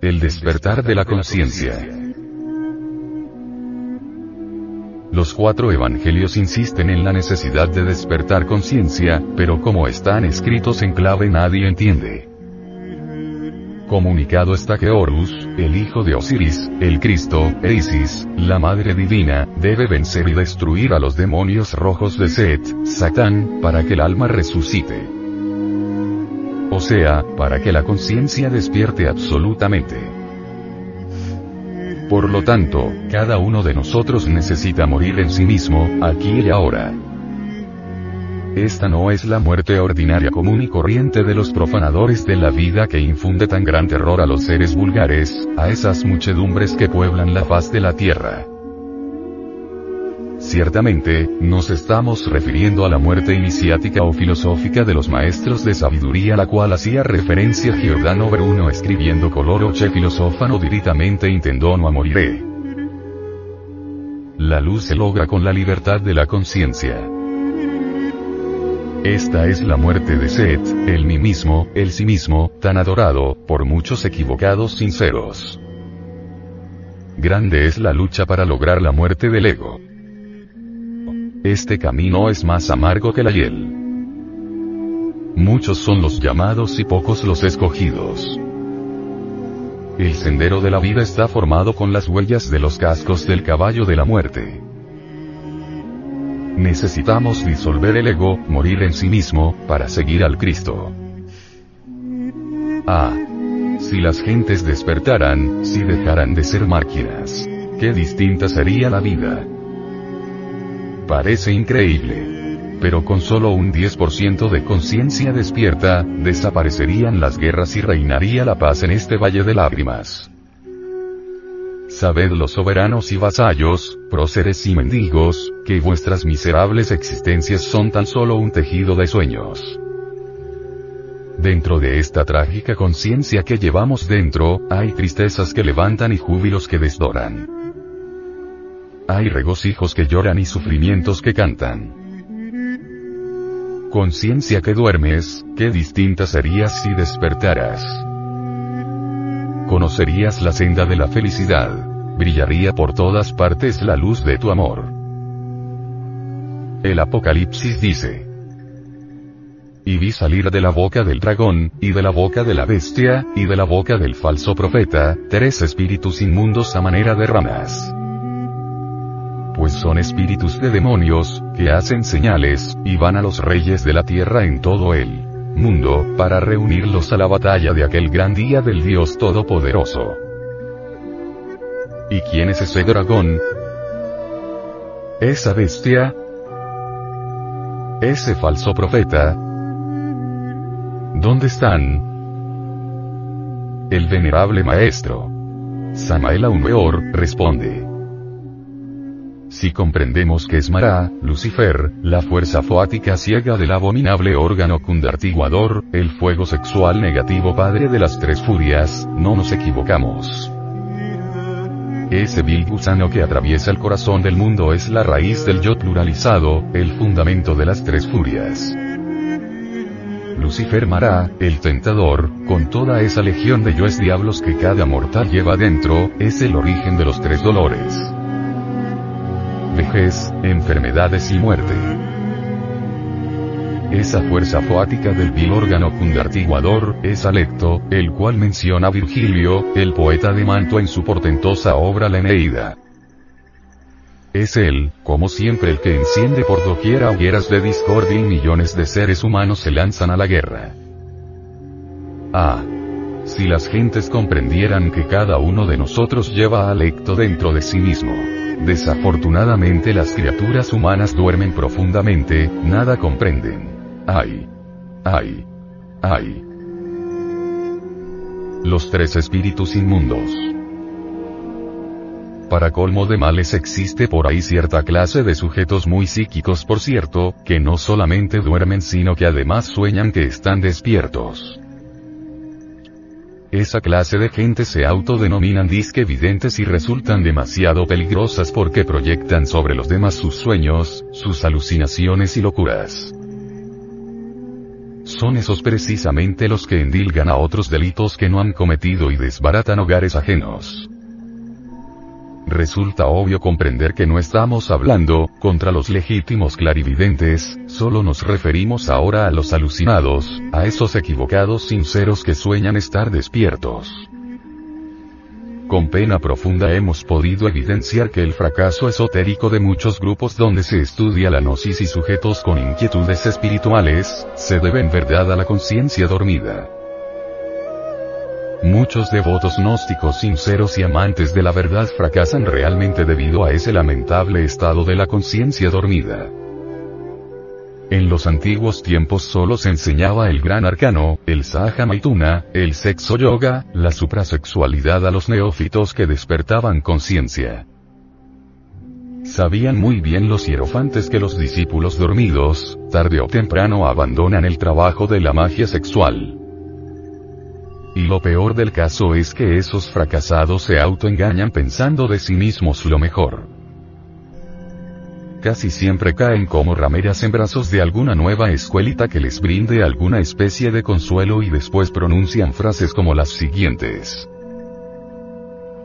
El despertar de la conciencia. Los cuatro evangelios insisten en la necesidad de despertar conciencia, pero como están escritos en clave nadie entiende. Comunicado está que Horus, el hijo de Osiris, el Cristo, e Isis, la Madre Divina, debe vencer y destruir a los demonios rojos de Set, Satán, para que el alma resucite. O sea, para que la conciencia despierte absolutamente. Por lo tanto, cada uno de nosotros necesita morir en sí mismo, aquí y ahora. Esta no es la muerte ordinaria común y corriente de los profanadores de la vida que infunde tan gran terror a los seres vulgares, a esas muchedumbres que pueblan la faz de la tierra. Ciertamente, nos estamos refiriendo a la muerte iniciática o filosófica de los maestros de sabiduría la cual hacía referencia Giordano Bruno escribiendo coloro che filosofano diritamente intendono a moriré. La luz se logra con la libertad de la conciencia. Esta es la muerte de Set, el mí mismo, el sí mismo, tan adorado, por muchos equivocados sinceros. Grande es la lucha para lograr la muerte del ego. Este camino es más amargo que la hiel. Muchos son los llamados y pocos los escogidos. El sendero de la vida está formado con las huellas de los cascos del caballo de la muerte. Necesitamos disolver el ego, morir en sí mismo, para seguir al Cristo. Ah. Si las gentes despertaran, si dejaran de ser máquinas. Qué distinta sería la vida. Parece increíble. Pero con solo un 10% de conciencia despierta, desaparecerían las guerras y reinaría la paz en este valle de lágrimas. Sabed los soberanos y vasallos, próceres y mendigos, que vuestras miserables existencias son tan solo un tejido de sueños. Dentro de esta trágica conciencia que llevamos dentro, hay tristezas que levantan y júbilos que desdoran. Hay regocijos que lloran y sufrimientos que cantan. Conciencia que duermes, qué distinta serías si despertaras conocerías la senda de la felicidad. Brillaría por todas partes la luz de tu amor. El Apocalipsis dice. Y vi salir de la boca del dragón, y de la boca de la bestia, y de la boca del falso profeta, tres espíritus inmundos a manera de ramas. Pues son espíritus de demonios, que hacen señales, y van a los reyes de la tierra en todo él mundo, para reunirlos a la batalla de aquel gran día del Dios Todopoderoso. ¿Y quién es ese dragón? Esa bestia. Ese falso profeta. ¿Dónde están? El venerable maestro. Samael Aumeor, responde. Si comprendemos que es Mara, Lucifer, la fuerza foática ciega del abominable órgano cundartiguador, el fuego sexual negativo padre de las tres furias, no nos equivocamos. Ese vil gusano que atraviesa el corazón del mundo es la raíz del yo pluralizado, el fundamento de las tres furias. Lucifer Mara, el tentador, con toda esa legión de yoes diablos que cada mortal lleva dentro, es el origen de los tres dolores vejez, enfermedades y muerte. Esa fuerza foática del vil órgano cundartiguador, es Alecto, el cual menciona Virgilio, el poeta de Manto en su portentosa obra La Eneida. Es él, como siempre el que enciende por doquiera hogueras de discordia y millones de seres humanos se lanzan a la guerra. Ah. Si las gentes comprendieran que cada uno de nosotros lleva a Alecto dentro de sí mismo. Desafortunadamente las criaturas humanas duermen profundamente, nada comprenden. Ay. Ay. Ay. Los tres espíritus inmundos. Para colmo de males existe por ahí cierta clase de sujetos muy psíquicos por cierto, que no solamente duermen sino que además sueñan que están despiertos. Esa clase de gente se autodenominan disque videntes y resultan demasiado peligrosas porque proyectan sobre los demás sus sueños, sus alucinaciones y locuras. son esos precisamente los que endilgan a otros delitos que no han cometido y desbaratan hogares ajenos. Resulta obvio comprender que no estamos hablando, contra los legítimos clarividentes, solo nos referimos ahora a los alucinados, a esos equivocados sinceros que sueñan estar despiertos. Con pena profunda hemos podido evidenciar que el fracaso esotérico de muchos grupos donde se estudia la gnosis y sujetos con inquietudes espirituales, se debe en verdad a la conciencia dormida. Muchos devotos gnósticos sinceros y amantes de la verdad fracasan realmente debido a ese lamentable estado de la conciencia dormida. En los antiguos tiempos solo se enseñaba el gran arcano, el sahaja maituna, el sexo yoga, la suprasexualidad a los neófitos que despertaban conciencia. Sabían muy bien los hierofantes que los discípulos dormidos, tarde o temprano abandonan el trabajo de la magia sexual. Y lo peor del caso es que esos fracasados se autoengañan pensando de sí mismos lo mejor. Casi siempre caen como rameras en brazos de alguna nueva escuelita que les brinde alguna especie de consuelo y después pronuncian frases como las siguientes.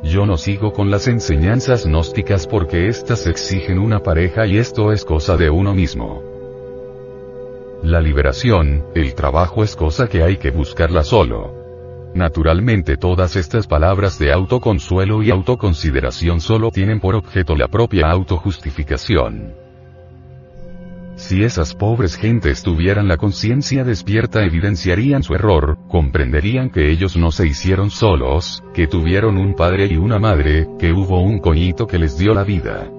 Yo no sigo con las enseñanzas gnósticas porque éstas exigen una pareja y esto es cosa de uno mismo. La liberación, el trabajo es cosa que hay que buscarla solo. Naturalmente todas estas palabras de autoconsuelo y autoconsideración solo tienen por objeto la propia autojustificación. Si esas pobres gentes tuvieran la conciencia despierta evidenciarían su error, comprenderían que ellos no se hicieron solos, que tuvieron un padre y una madre, que hubo un coñito que les dio la vida.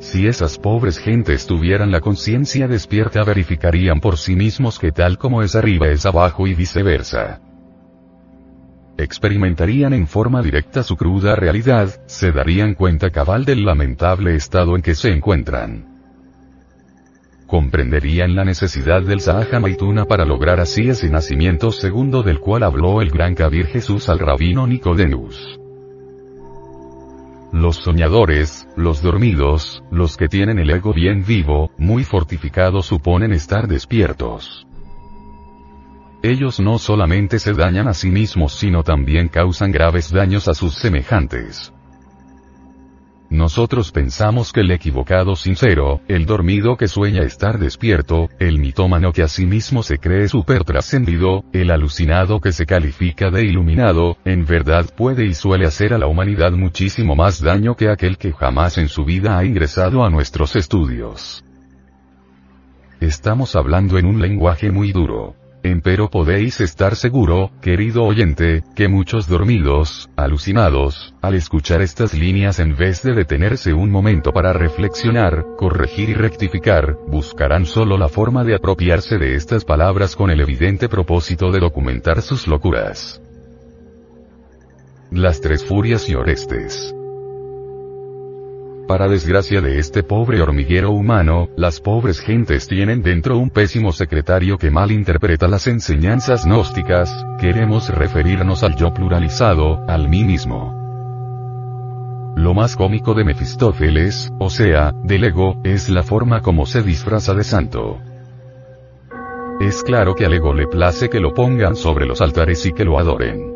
Si esas pobres gentes tuvieran la conciencia despierta verificarían por sí mismos que tal como es arriba es abajo y viceversa experimentarían en forma directa su cruda realidad, se darían cuenta cabal del lamentable estado en que se encuentran. Comprenderían la necesidad del Sahaja Maituna para lograr así ese nacimiento segundo del cual habló el gran Kabir Jesús al rabino Nicodemus. Los soñadores, los dormidos, los que tienen el ego bien vivo, muy fortificado suponen estar despiertos. Ellos no solamente se dañan a sí mismos sino también causan graves daños a sus semejantes. Nosotros pensamos que el equivocado sincero, el dormido que sueña estar despierto, el mitómano que a sí mismo se cree super trascendido, el alucinado que se califica de iluminado, en verdad puede y suele hacer a la humanidad muchísimo más daño que aquel que jamás en su vida ha ingresado a nuestros estudios. Estamos hablando en un lenguaje muy duro. Empero podéis estar seguro, querido oyente, que muchos dormidos, alucinados, al escuchar estas líneas en vez de detenerse un momento para reflexionar, corregir y rectificar, buscarán solo la forma de apropiarse de estas palabras con el evidente propósito de documentar sus locuras. Las tres furias y Orestes. Para desgracia de este pobre hormiguero humano, las pobres gentes tienen dentro un pésimo secretario que mal interpreta las enseñanzas gnósticas, queremos referirnos al yo pluralizado, al mí mismo. Lo más cómico de Mefistófeles, o sea, del ego, es la forma como se disfraza de santo. Es claro que al ego le place que lo pongan sobre los altares y que lo adoren.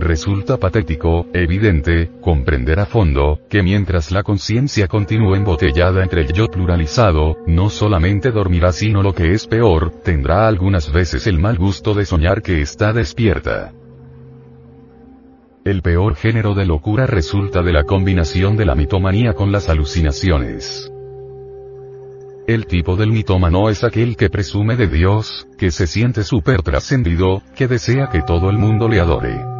Resulta patético, evidente, comprender a fondo, que mientras la conciencia continúe embotellada entre el yo pluralizado, no solamente dormirá sino lo que es peor, tendrá algunas veces el mal gusto de soñar que está despierta. El peor género de locura resulta de la combinación de la mitomanía con las alucinaciones. El tipo del mitómano es aquel que presume de Dios, que se siente super trascendido, que desea que todo el mundo le adore.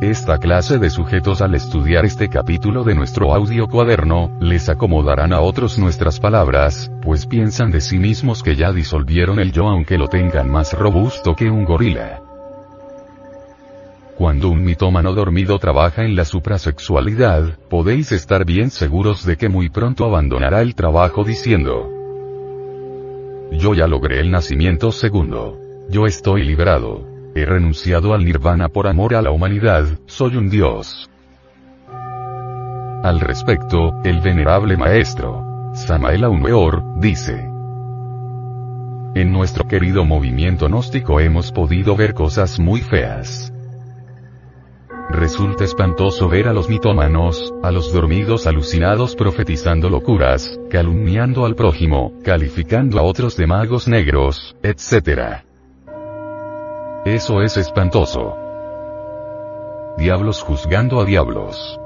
Esta clase de sujetos al estudiar este capítulo de nuestro audio cuaderno, les acomodarán a otros nuestras palabras, pues piensan de sí mismos que ya disolvieron el yo aunque lo tengan más robusto que un gorila. Cuando un mitómano dormido trabaja en la suprasexualidad, podéis estar bien seguros de que muy pronto abandonará el trabajo diciendo, yo ya logré el nacimiento segundo. Yo estoy liberado. He renunciado al nirvana por amor a la humanidad, soy un dios. Al respecto, el venerable maestro, Samael Aumeor, dice, En nuestro querido movimiento gnóstico hemos podido ver cosas muy feas. Resulta espantoso ver a los mitómanos, a los dormidos alucinados profetizando locuras, calumniando al prójimo, calificando a otros de magos negros, etc. Eso es espantoso. Diablos juzgando a diablos.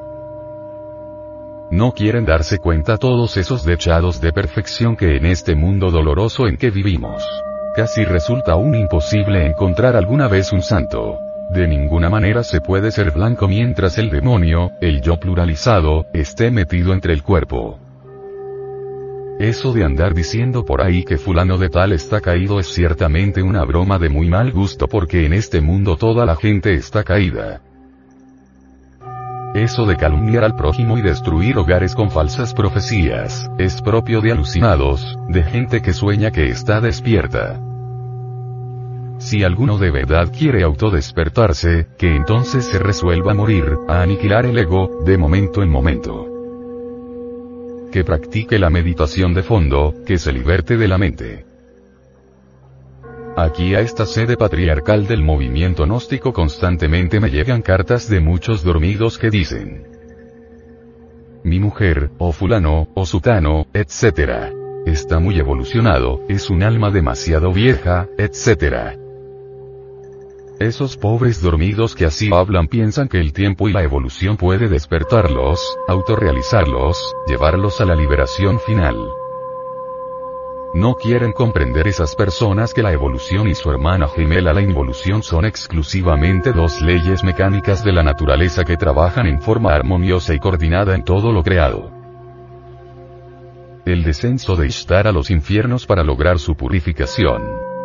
No quieren darse cuenta todos esos dechados de perfección que en este mundo doloroso en que vivimos. Casi resulta aún imposible encontrar alguna vez un santo. De ninguna manera se puede ser blanco mientras el demonio, el yo pluralizado, esté metido entre el cuerpo. Eso de andar diciendo por ahí que fulano de tal está caído es ciertamente una broma de muy mal gusto porque en este mundo toda la gente está caída. Eso de calumniar al prójimo y destruir hogares con falsas profecías, es propio de alucinados, de gente que sueña que está despierta. Si alguno de verdad quiere autodespertarse, que entonces se resuelva a morir, a aniquilar el ego, de momento en momento. Que practique la meditación de fondo, que se liberte de la mente. Aquí a esta sede patriarcal del movimiento gnóstico constantemente me llegan cartas de muchos dormidos que dicen. Mi mujer, o fulano, o sutano, etc. Está muy evolucionado, es un alma demasiado vieja, etc. Esos pobres dormidos que así hablan piensan que el tiempo y la evolución puede despertarlos, autorrealizarlos, llevarlos a la liberación final. No quieren comprender esas personas que la evolución y su hermana gemela la involución son exclusivamente dos leyes mecánicas de la naturaleza que trabajan en forma armoniosa y coordinada en todo lo creado. El descenso de Ishtar a los infiernos para lograr su purificación.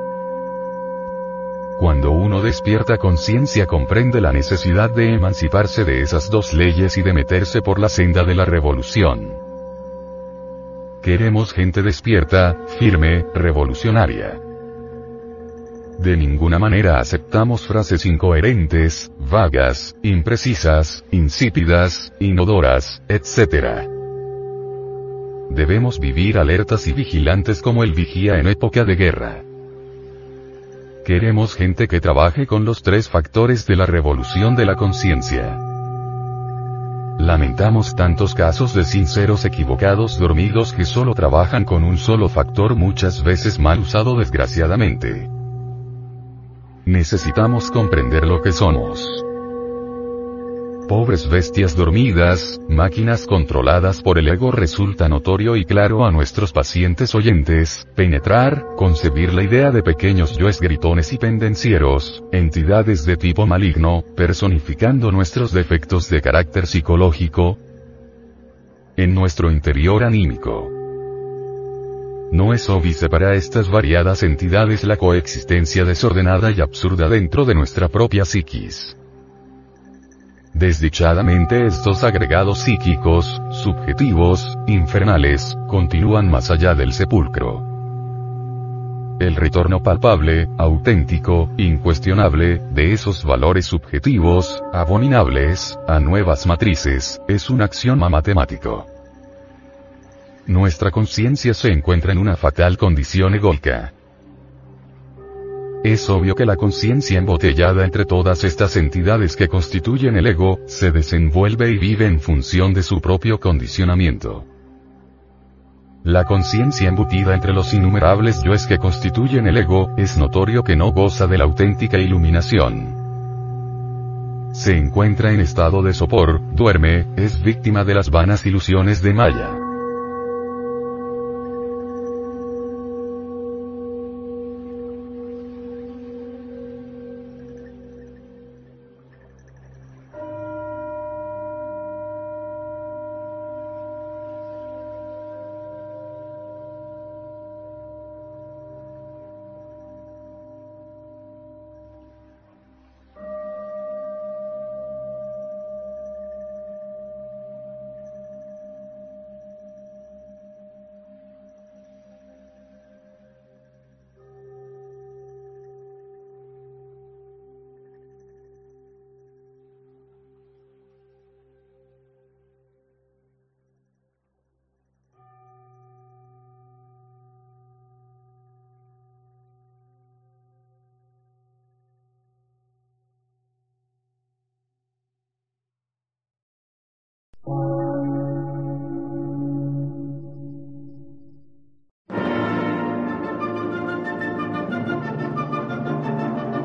Cuando uno despierta conciencia comprende la necesidad de emanciparse de esas dos leyes y de meterse por la senda de la revolución. Queremos gente despierta, firme, revolucionaria. De ninguna manera aceptamos frases incoherentes, vagas, imprecisas, insípidas, inodoras, etc. Debemos vivir alertas y vigilantes como el vigía en época de guerra. Queremos gente que trabaje con los tres factores de la revolución de la conciencia. Lamentamos tantos casos de sinceros equivocados dormidos que solo trabajan con un solo factor muchas veces mal usado desgraciadamente. Necesitamos comprender lo que somos. Pobres bestias dormidas, máquinas controladas por el ego resulta notorio y claro a nuestros pacientes oyentes, penetrar, concebir la idea de pequeños yoes gritones y pendencieros, entidades de tipo maligno, personificando nuestros defectos de carácter psicológico, en nuestro interior anímico. No es óbice para estas variadas entidades la coexistencia desordenada y absurda dentro de nuestra propia psiquis. Desdichadamente estos agregados psíquicos, subjetivos, infernales, continúan más allá del sepulcro. El retorno palpable, auténtico, incuestionable, de esos valores subjetivos, abominables, a nuevas matrices, es un axioma matemático. Nuestra conciencia se encuentra en una fatal condición egoica. Es obvio que la conciencia embotellada entre todas estas entidades que constituyen el ego, se desenvuelve y vive en función de su propio condicionamiento. La conciencia embutida entre los innumerables yoes que constituyen el ego, es notorio que no goza de la auténtica iluminación. Se encuentra en estado de sopor, duerme, es víctima de las vanas ilusiones de Maya.